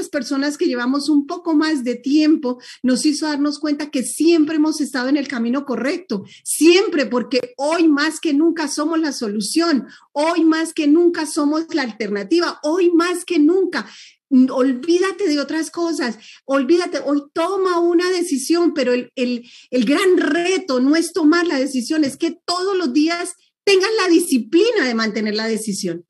las personas que llevamos un poco más de tiempo nos hizo darnos cuenta que siempre hemos estado en el camino correcto, siempre, porque hoy más que nunca somos la solución, hoy más que nunca somos la alternativa, hoy más que nunca. Olvídate de otras cosas, olvídate, hoy toma una decisión, pero el, el, el, gran reto no es tomar la decisión, es que todos los días tengas la disciplina de mantener la decisión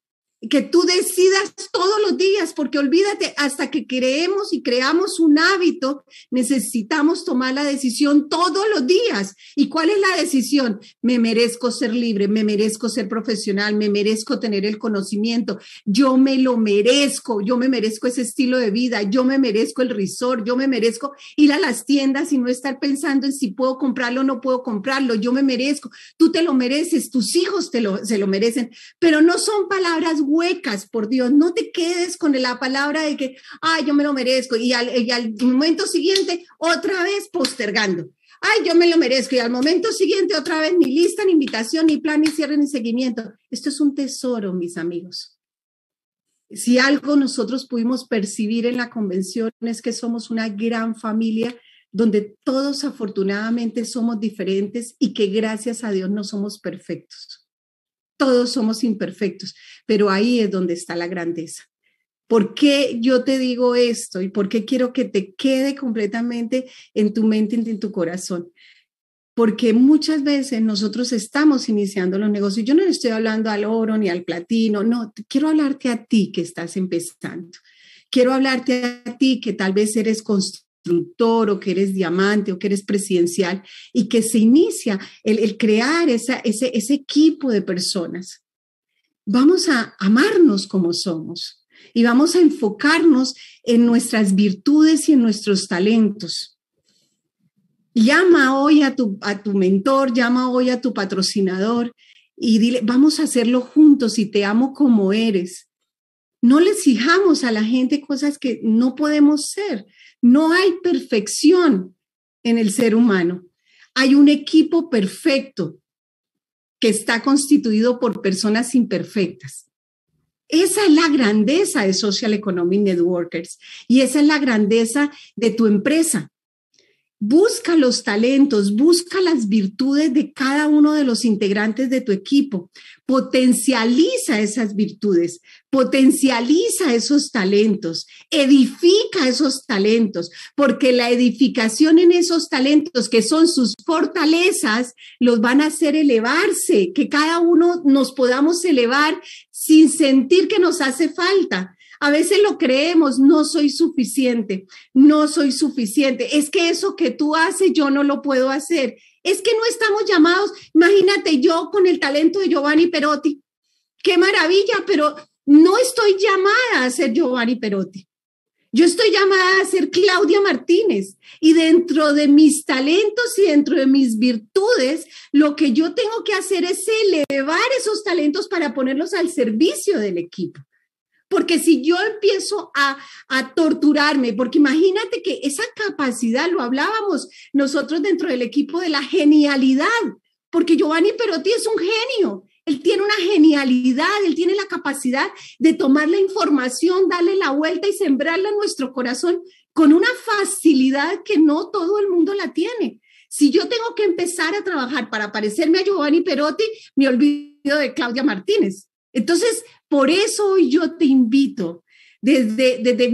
que tú decidas todos los días, porque olvídate, hasta que creemos y creamos un hábito, necesitamos tomar la decisión todos los días. ¿Y cuál es la decisión? Me merezco ser libre, me merezco ser profesional, me merezco tener el conocimiento, yo me lo merezco, yo me merezco ese estilo de vida, yo me merezco el resort, yo me merezco ir a las tiendas y no estar pensando en si puedo comprarlo o no puedo comprarlo, yo me merezco, tú te lo mereces, tus hijos te lo, se lo merecen, pero no son palabras huecas, por Dios, no te quedes con la palabra de que, ay, yo me lo merezco, y al, momento siguiente, otra vez postergando. Ay, yo me lo merezco. Y al momento siguiente, otra vez, ni lista, ni invitación, ni plan, ni cierre, ni seguimiento. Esto es un tesoro, mis amigos. Si algo nosotros pudimos percibir en la convención es que somos una gran familia donde todos afortunadamente somos diferentes y que gracias a Dios no somos perfectos. Todos somos imperfectos, pero ahí es donde está la grandeza. ¿Por qué yo te digo esto y por qué quiero que te quede completamente en tu mente y en tu corazón? Porque muchas veces nosotros estamos iniciando los negocios. Yo no le estoy hablando al oro ni al platino, no, quiero hablarte a ti que estás empezando. Quiero hablarte a ti que tal vez eres constructor o que eres diamante o que eres presidencial y que se inicia el, crear ese, ese equipo de personas. Vamos a amarnos como somos y vamos a enfocarnos en nuestras virtudes y en nuestros talentos. Llama hoy a tu, a tu mentor, llama hoy a tu patrocinador y dile, vamos a hacerlo juntos y te amo como eres. No le exijamos a la gente cosas que no podemos ser. No hay perfección en el ser humano. Hay un equipo perfecto que está constituido por personas imperfectas. Esa es la grandeza de Social Economic Networkers y esa es la grandeza de tu empresa. Busca los talentos, busca las virtudes de cada uno de los integrantes de tu equipo, potencializa esas virtudes, potencializa esos talentos, edifica esos talentos, porque la edificación en esos talentos que son sus fortalezas, los van a hacer elevarse, que cada uno nos podamos elevar sin sentir que nos hace falta. A veces lo creemos, no soy suficiente, no soy suficiente. Es que eso que tú haces, yo no lo puedo hacer. Es que no estamos llamados, imagínate yo con el talento de Giovanni Perotti. Qué maravilla, pero no estoy llamada a ser Giovanni Perotti. Yo estoy llamada a ser Claudia Martínez y dentro de mis talentos y dentro de mis virtudes, lo que yo tengo que hacer es elevar esos talentos para ponerlos al servicio del equipo. Porque si yo empiezo a, torturarme, porque imagínate que esa capacidad, lo hablábamos nosotros dentro del equipo de la genialidad, porque Giovanni Perotti es un genio, él tiene una genialidad, él tiene la capacidad de tomar la información, darle la vuelta y sembrarla en nuestro corazón con una facilidad que no todo el mundo la tiene. Si yo tengo que empezar a trabajar para parecerme a Giovanni Perotti, me olvido de Claudia Martínez. Entonces, por eso yo te invito, desde, desde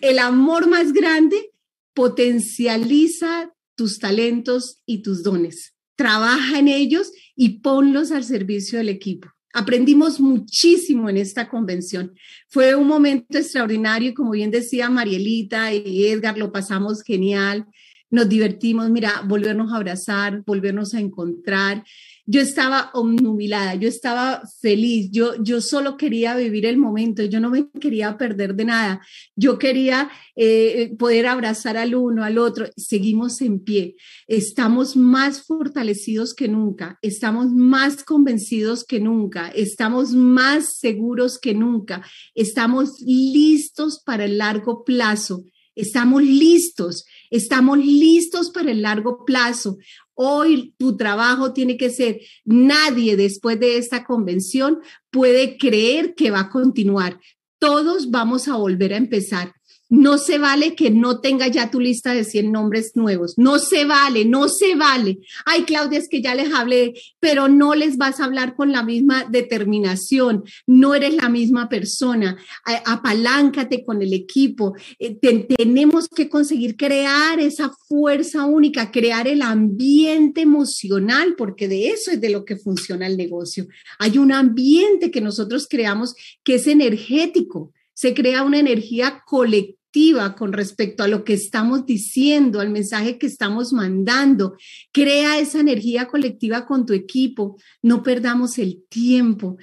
el amor más grande, potencializa tus talentos y tus dones. Trabaja en ellos y ponlos al servicio del equipo. Aprendimos muchísimo en esta convención. Fue un momento extraordinario y como bien decía Marielita y Edgar, lo pasamos genial, nos divertimos, mira, volvernos a abrazar, volvernos a encontrar. Yo estaba omnubilada, yo estaba feliz, yo, yo solo quería vivir el momento, yo no me quería perder de nada, yo quería eh, poder abrazar al uno, al otro, seguimos en pie, estamos más fortalecidos que nunca, estamos más convencidos que nunca, estamos más seguros que nunca, estamos listos para el largo plazo. Estamos listos, estamos listos para el largo plazo. Hoy tu trabajo tiene que ser, nadie después de esta convención puede creer que va a continuar. Todos vamos a volver a empezar. No se vale que no tenga ya tu lista de 100 nombres nuevos. No se vale, no se vale. Ay, Claudia, es que ya les hablé, pero no les vas a hablar con la misma determinación. No eres la misma persona. Apaláncate con el equipo. Eh, tenemos que conseguir crear esa fuerza única, crear el ambiente emocional, porque de eso es de lo que funciona el negocio. Hay un ambiente que nosotros creamos que es energético. Se crea una energía colectiva con respecto a lo que estamos diciendo, al mensaje que estamos mandando. Crea esa energía colectiva con tu equipo. No perdamos el tiempo.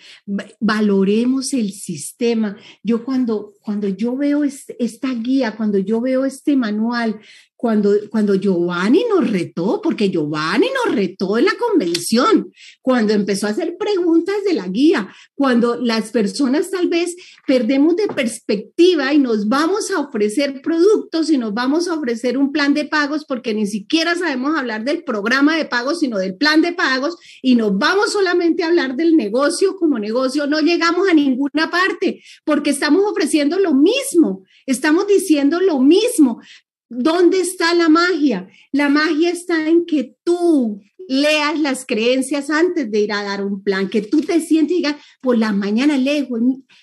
Valoremos el sistema. Yo cuando, cuando yo veo esta guía, cuando yo veo este manual, cuando, cuando Giovanni nos retó, porque Giovanni nos retó en la convención, cuando empezó a hacer preguntas de la guía, cuando las personas tal vez perdemos de perspectiva y nos vamos a ofrecer productos y nos vamos a ofrecer un plan de pagos porque ni siquiera sabemos hablar del programa de pagos, sino del plan de pagos y nos vamos solamente a hablar del negocio como negocio, no llegamos a ninguna parte porque estamos ofreciendo lo mismo, estamos diciendo lo mismo, ¿Dónde está la magia? La magia está en que tú leas las creencias antes de ir a dar un plan, que tú te sientes y digas, por la mañana leo.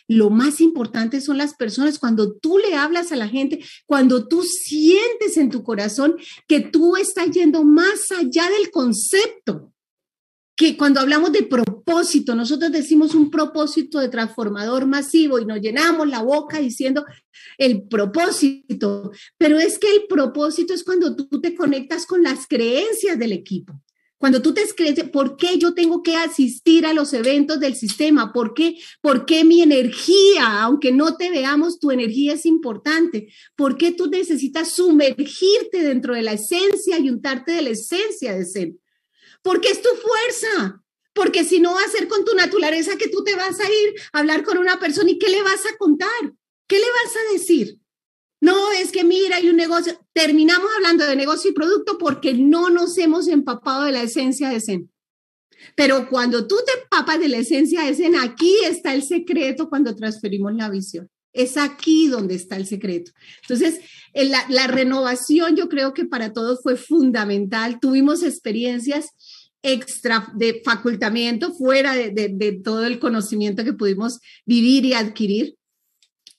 Lo más importante son las personas, cuando tú le hablas a la gente, cuando tú sientes en tu corazón que tú estás yendo más allá del concepto que cuando hablamos de propósito, nosotros decimos un propósito de transformador masivo y nos llenamos la boca diciendo el propósito, pero es que el propósito es cuando tú te conectas con las creencias del equipo. Cuando tú te crees, ¿por qué yo tengo que asistir a los eventos del sistema? ¿Por qué? ¿Por qué mi energía, aunque no te veamos, tu energía es importante? ¿Por qué tú necesitas sumergirte dentro de la esencia y untarte de la esencia de ser? Porque es tu fuerza. Porque si no va a ser con tu naturaleza que tú te vas a ir a hablar con una persona y ¿qué le vas a contar? ¿Qué le vas a decir? No, es que mira, hay un negocio. Terminamos hablando de negocio y producto porque no nos hemos empapado de la esencia de Zen. Pero cuando tú te empapas de la esencia de Zen, aquí está el secreto cuando transferimos la visión. Es aquí donde está el secreto. Entonces, la, renovación yo creo que para todos fue fundamental. Tuvimos experiencias extra de facultamiento, fuera de, todo el conocimiento que pudimos vivir y adquirir.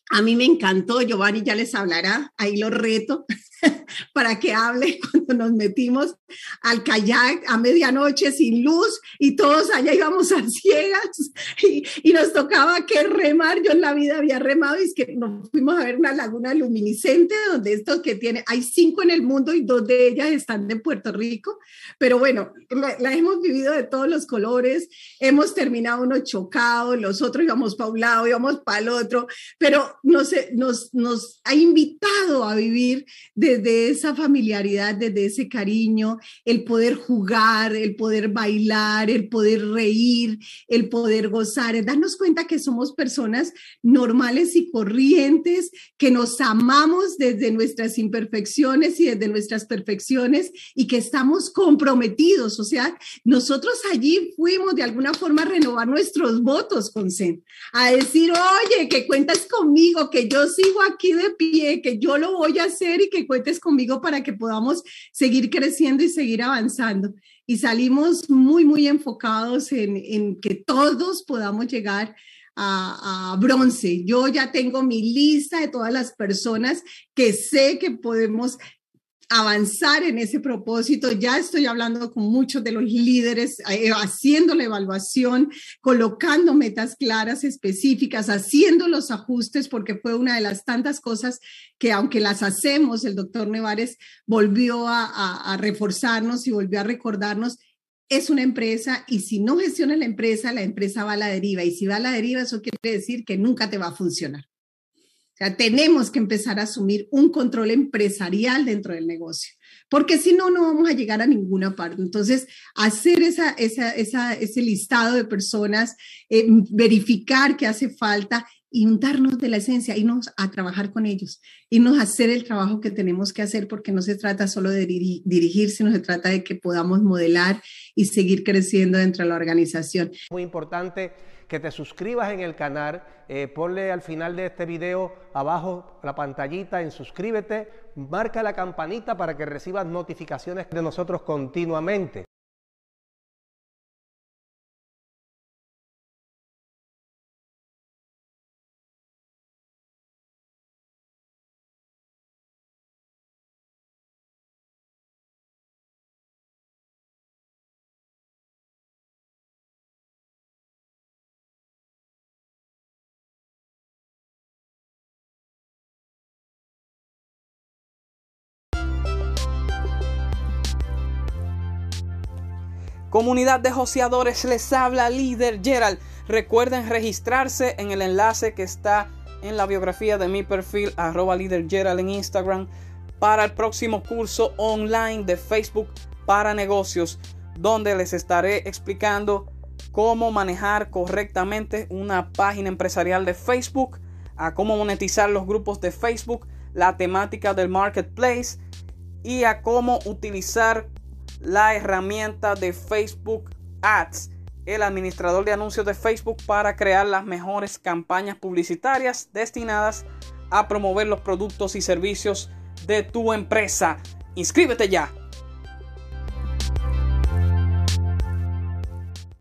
A mí me encantó, Giovanni ya les hablará, ahí lo reto para que hable cuando nos metimos al kayak a medianoche sin luz y todos allá íbamos a ciegas y, y, nos tocaba que remar. Yo en la vida había remado y es que nos fuimos a ver una laguna luminiscente donde estos que tiene, hay cinco en el mundo y dos de ellas están de Puerto Rico, pero bueno, la, hemos vivido de todos los colores, hemos terminado uno chocado, los otros íbamos para un lado, íbamos para el otro, pero nos, nos, nos ha invitado a vivir desde esa familiaridad, desde ese cariño, el poder jugar, el poder bailar, el poder reír, el poder gozar, es darnos cuenta que somos personas normales y corrientes, que nos amamos desde nuestras imperfecciones y desde nuestras perfecciones y que estamos comprometidos. O sea, nosotros allí fuimos de alguna forma a renovar nuestros votos con Zen, a decir, oye, que cuentas conmigo, que yo sigo aquí de pie, que yo lo voy a hacer y que cuentes conmigo para que podamos seguir creciendo y seguir avanzando. Y salimos muy, muy enfocados en, que todos podamos llegar a, a, bronce. Yo ya tengo mi lista de todas las personas que sé que podemos avanzar en ese propósito. Ya estoy hablando con muchos de los líderes, eh, haciendo la evaluación, colocando metas claras, específicas, haciendo los ajustes, porque fue una de las tantas cosas que aunque las hacemos, el doctor Nevares volvió a, a reforzarnos y volvió a recordarnos es una empresa y si no gestiona la empresa, la empresa va a la deriva. Y si va a la deriva, eso quiere decir que nunca te va a funcionar. Sea, tenemos que empezar a asumir un control empresarial dentro del negocio, porque si no, no vamos a llegar a ninguna parte. Entonces, hacer esa, esa, esa ese listado de personas, eh, verificar qué hace falta y untarnos de la esencia, irnos a trabajar con ellos, irnos a hacer el trabajo que tenemos que hacer, porque no se trata solo de dirigir, sino se trata de que podamos modelar y seguir creciendo dentro de la organización. Muy importante que te suscribas en el canal, eh, ponle al final de este video abajo la pantallita en suscríbete, marca la campanita para que recibas notificaciones de nosotros continuamente. Comunidad de joseadores, les habla líder Gerald. Recuerden registrarse en el enlace que está en la biografía de mi perfil, arroba líder Gerald en Instagram, para el próximo curso online de Facebook para negocios, donde les estaré explicando cómo manejar correctamente una página empresarial de Facebook, a cómo monetizar los grupos de Facebook, la temática del marketplace y a cómo utilizar la herramienta de Facebook Ads, el administrador de anuncios de Facebook para crear las mejores campañas publicitarias destinadas a promover los productos y servicios de tu empresa. Inscríbete ya.